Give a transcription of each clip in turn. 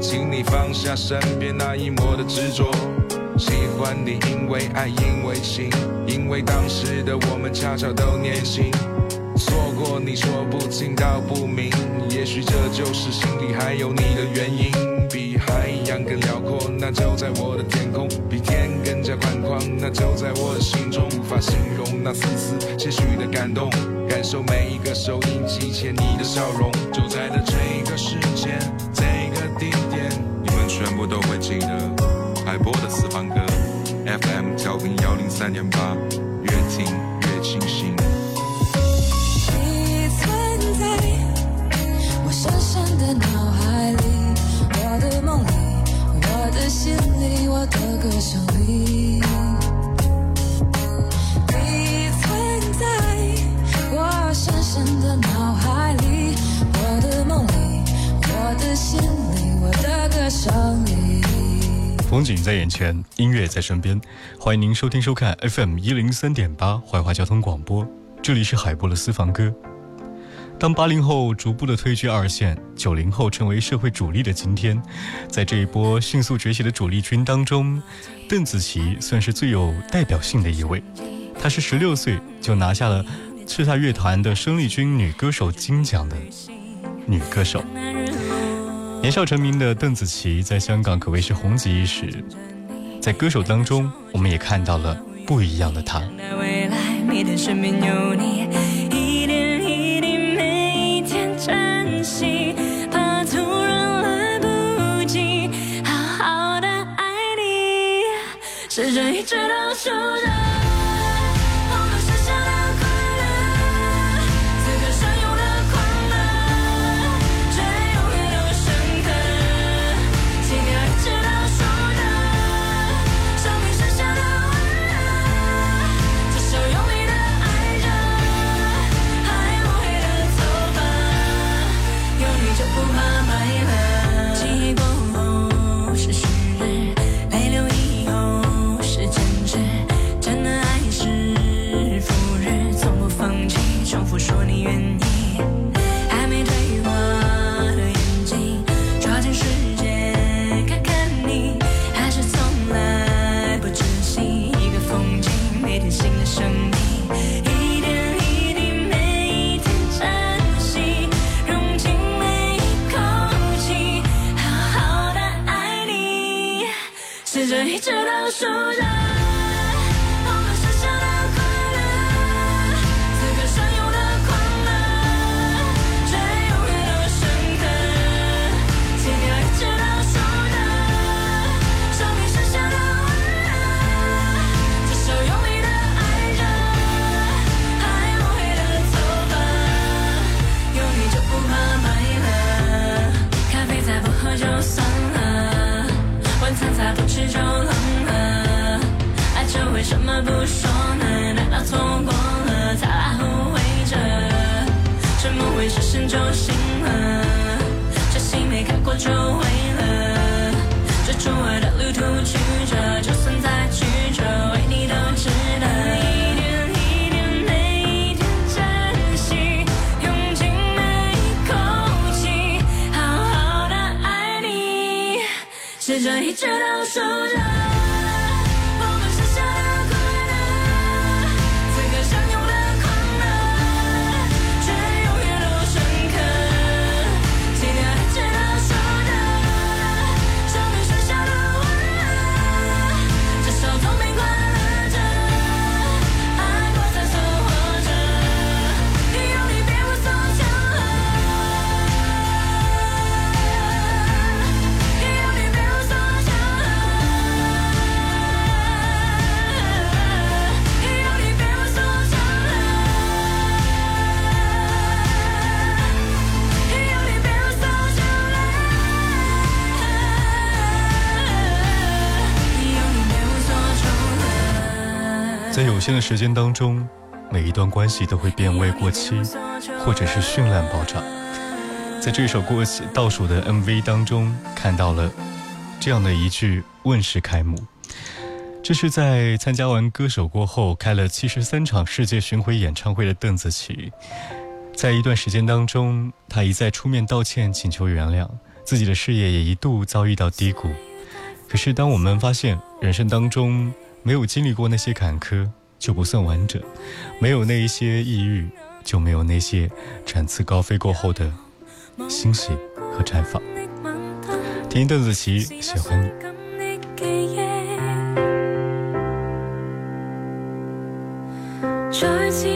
请你放下身边那一抹的执着。喜欢你，因为爱，因为情，因为当时的我们恰巧都年轻。错过你说不清道不明，也许这就是心里还有你的原因。比海洋更辽阔，那就在我的天空；比天更加宽广，那就在我的心中。无法形容那丝丝些许的感动，感受每一个收音机前你的笑容。就在的这个时间，记得。海波的私房歌，FM 调频幺零三点八，越听景在眼前，音乐在身边，欢迎您收听收看 FM 一零三点八怀化交通广播，这里是海波的私房歌。当八零后逐步的退居二线，九零后成为社会主力的今天，在这一波迅速崛起的主力军当中，邓紫棋算是最有代表性的一位。她是十六岁就拿下了叱咤乐团的生力军女歌手金奖的女歌手。年少成名的邓紫棋在香港可谓是红极一时，在歌手当中，我们也看到了不一样的她。就时针一直倒数着有限的时间当中，每一段关系都会变味过期，或者是绚烂爆炸。在这首过期倒数的 MV 当中，看到了这样的一句问世开幕。这是在参加完歌手过后，开了七十三场世界巡回演唱会的邓紫棋，在一段时间当中，她一再出面道歉，请求原谅，自己的事业也一度遭遇到低谷。可是，当我们发现人生当中没有经历过那些坎坷，就不算完整；没有那一些抑郁，就没有那些展翅高飞过后的欣喜和绽放。听邓紫棋，喜欢你。再次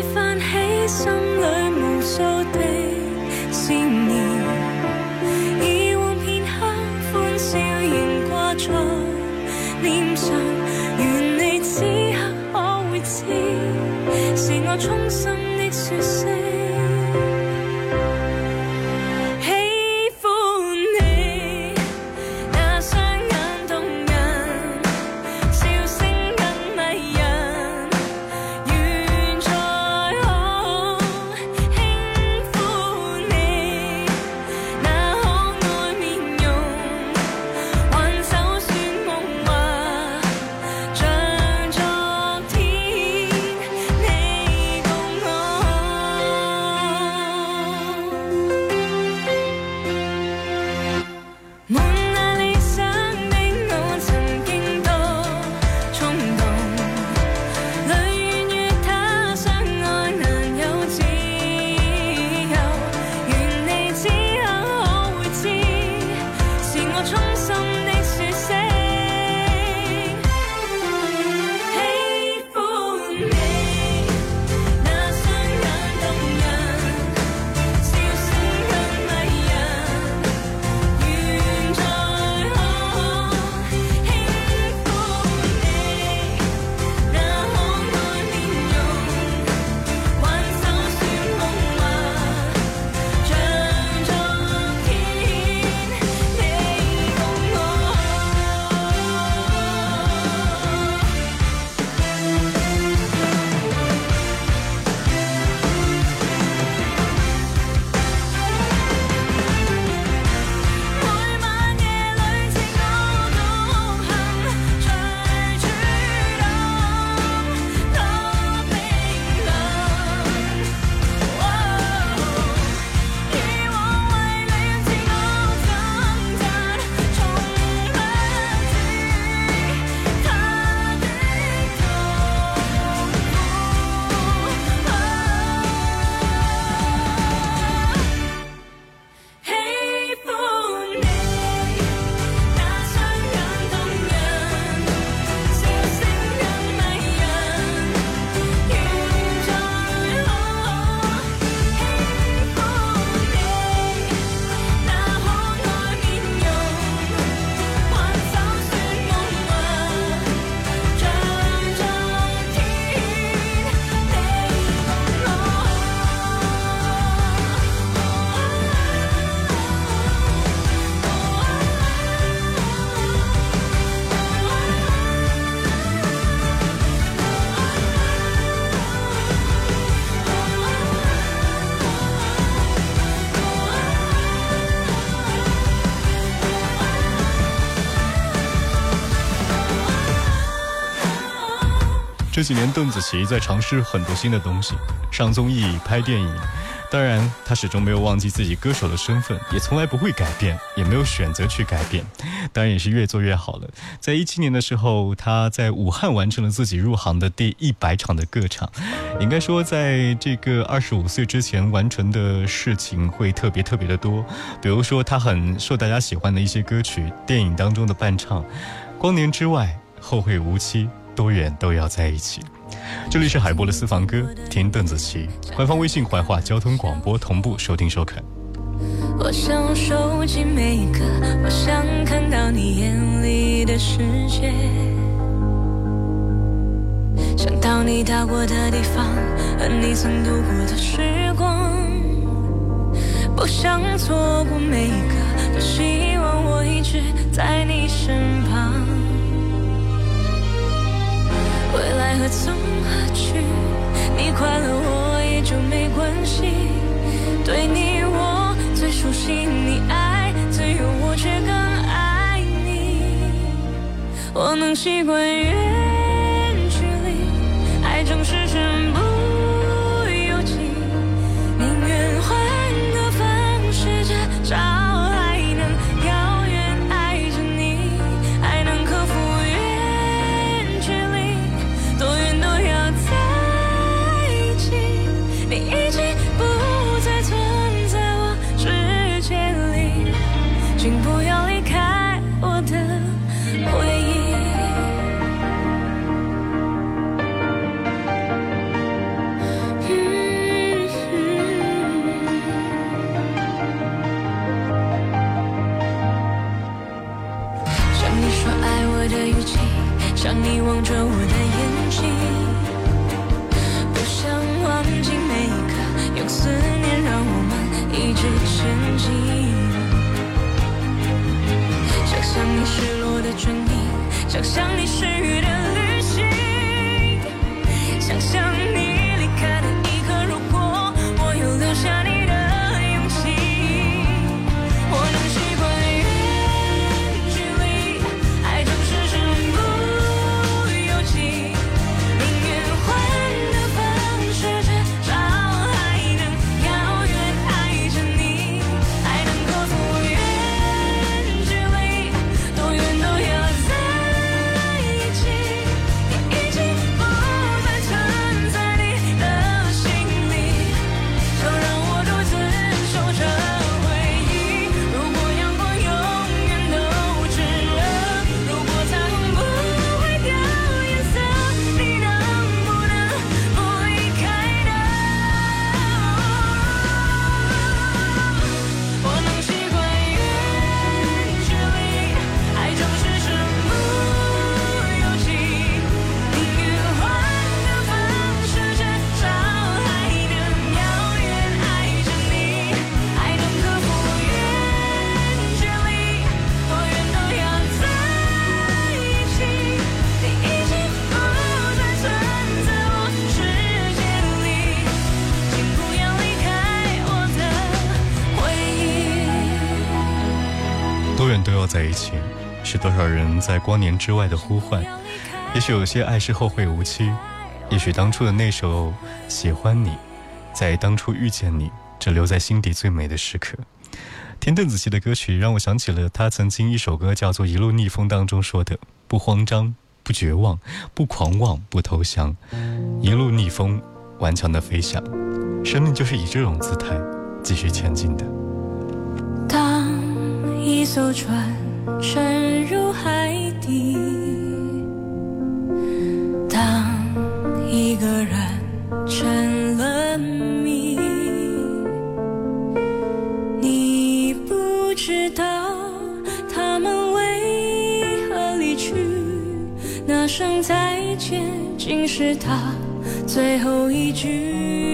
几年，邓紫棋在尝试很多新的东西，上综艺、拍电影。当然，她始终没有忘记自己歌手的身份，也从来不会改变，也没有选择去改变。当然，也是越做越好了。在一七年的时候，她在武汉完成了自己入行的第一百场的歌唱。应该说，在这个二十五岁之前完成的事情会特别特别的多。比如说，她很受大家喜欢的一些歌曲，电影当中的伴唱，《光年之外》，后会无期。多远都要在一起。这里是海波的私房歌，听邓紫棋。官方微信怀化交通广播同步收听收看。我想收集每一个，我想看到你眼里的世界，想到你到过的地方和你曾度过的时光，不想错过每一个，多希望我一直在你身旁。未来。何从何去，你快乐我也就没关系。对你我最熟悉，你爱自由我却更爱你。我能习惯多少人在光年之外的呼唤。也许有些爱是后会无期，也许当初的那首喜欢你，在当初遇见你，只留在心底最美的时刻。听邓紫棋的歌曲，让我想起了她曾经一首歌叫做《一路逆风》当中说的：“不慌张，不绝望，不狂妄，不投降，一路逆风，顽强的飞翔。生命就是以这种姿态继续前进的。”当一艘船沉入海底，当一个人成了谜，你不知道他们为何离去，那声再见竟是他最后一句。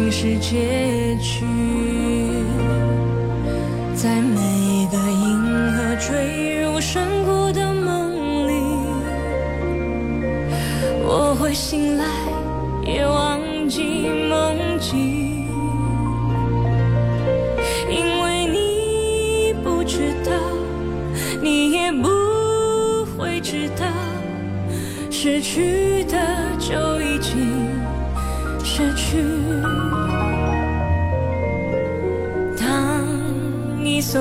竟是结局。在每个银河坠入深谷的梦里，我会醒来，也忘记梦境，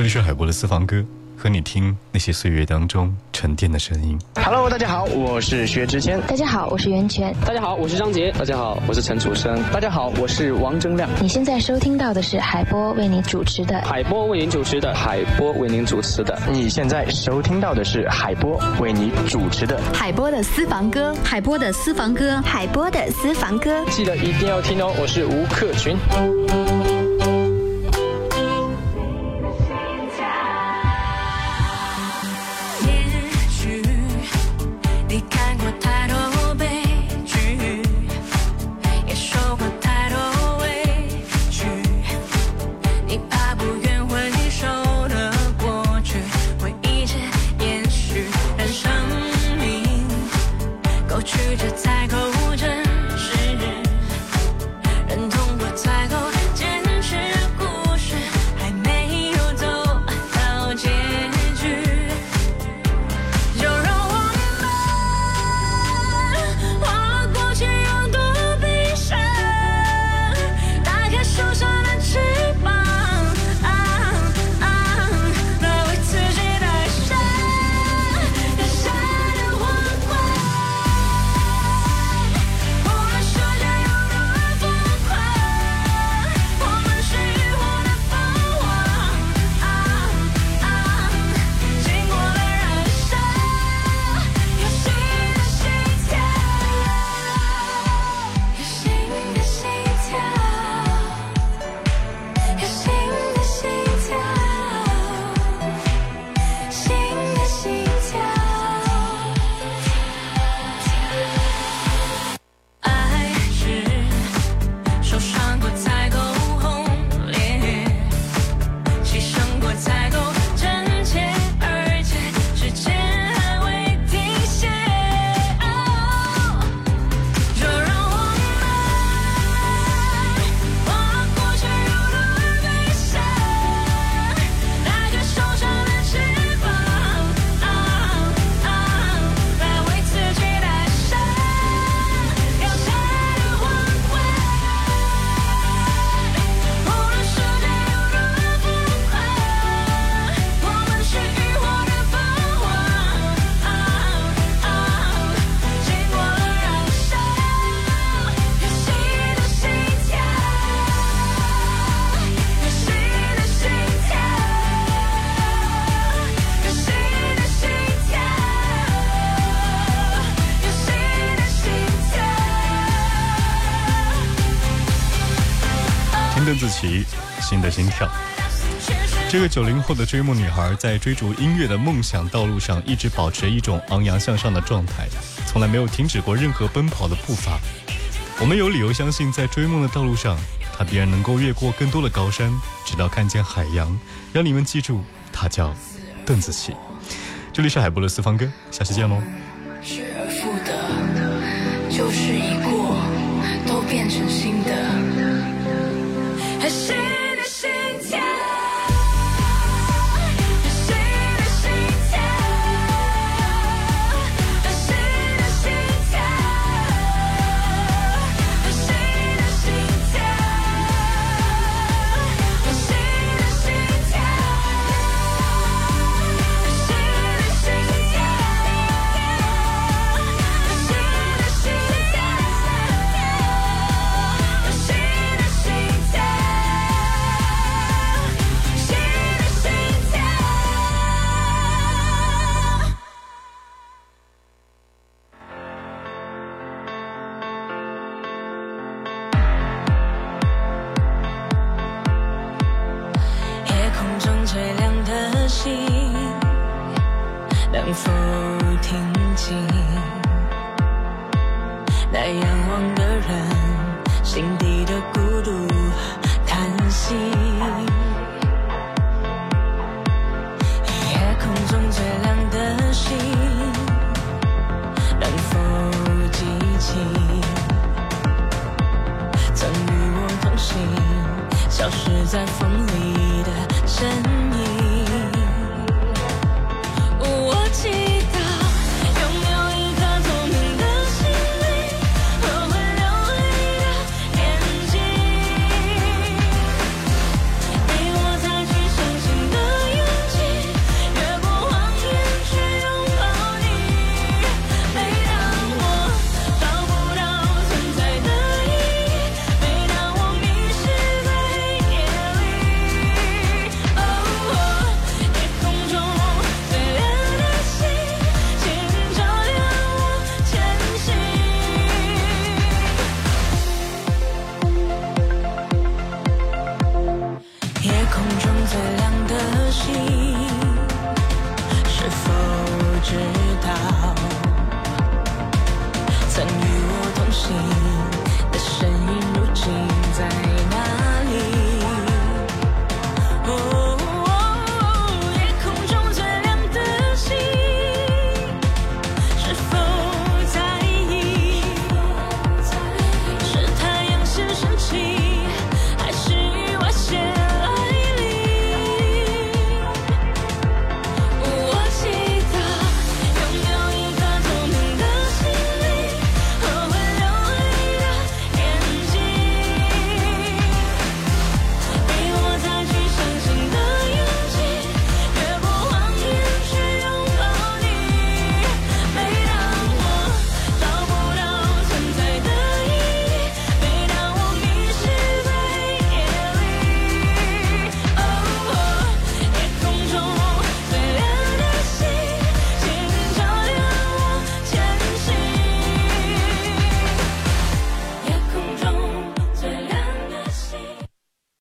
这里是海波的私房歌，和你听那些岁月当中沉淀的声音。Hello，大家好，我是薛之谦。大家好，我是袁泉。大家好，我是张杰。大家好，我是陈楚生。大家好，我是王铮亮。你现在收听到的是海波为你主持的海波为您主持的，海波为您主持的。你现在收听到的是海波为你主持的海波的私房歌，海波的私房歌，海波的私房歌。记得一定要听哦，我是吴克群。这个九零后的追梦女孩，在追逐音乐的梦想道路上，一直保持一种昂扬向上的状态，从来没有停止过任何奔跑的步伐。我们有理由相信，在追梦的道路上，她必然能够越过更多的高山，直到看见海洋。让你们记住，她叫邓紫棋。这里是海波的私房歌，下期见喽。失而复得，旧事已过，都变成新的，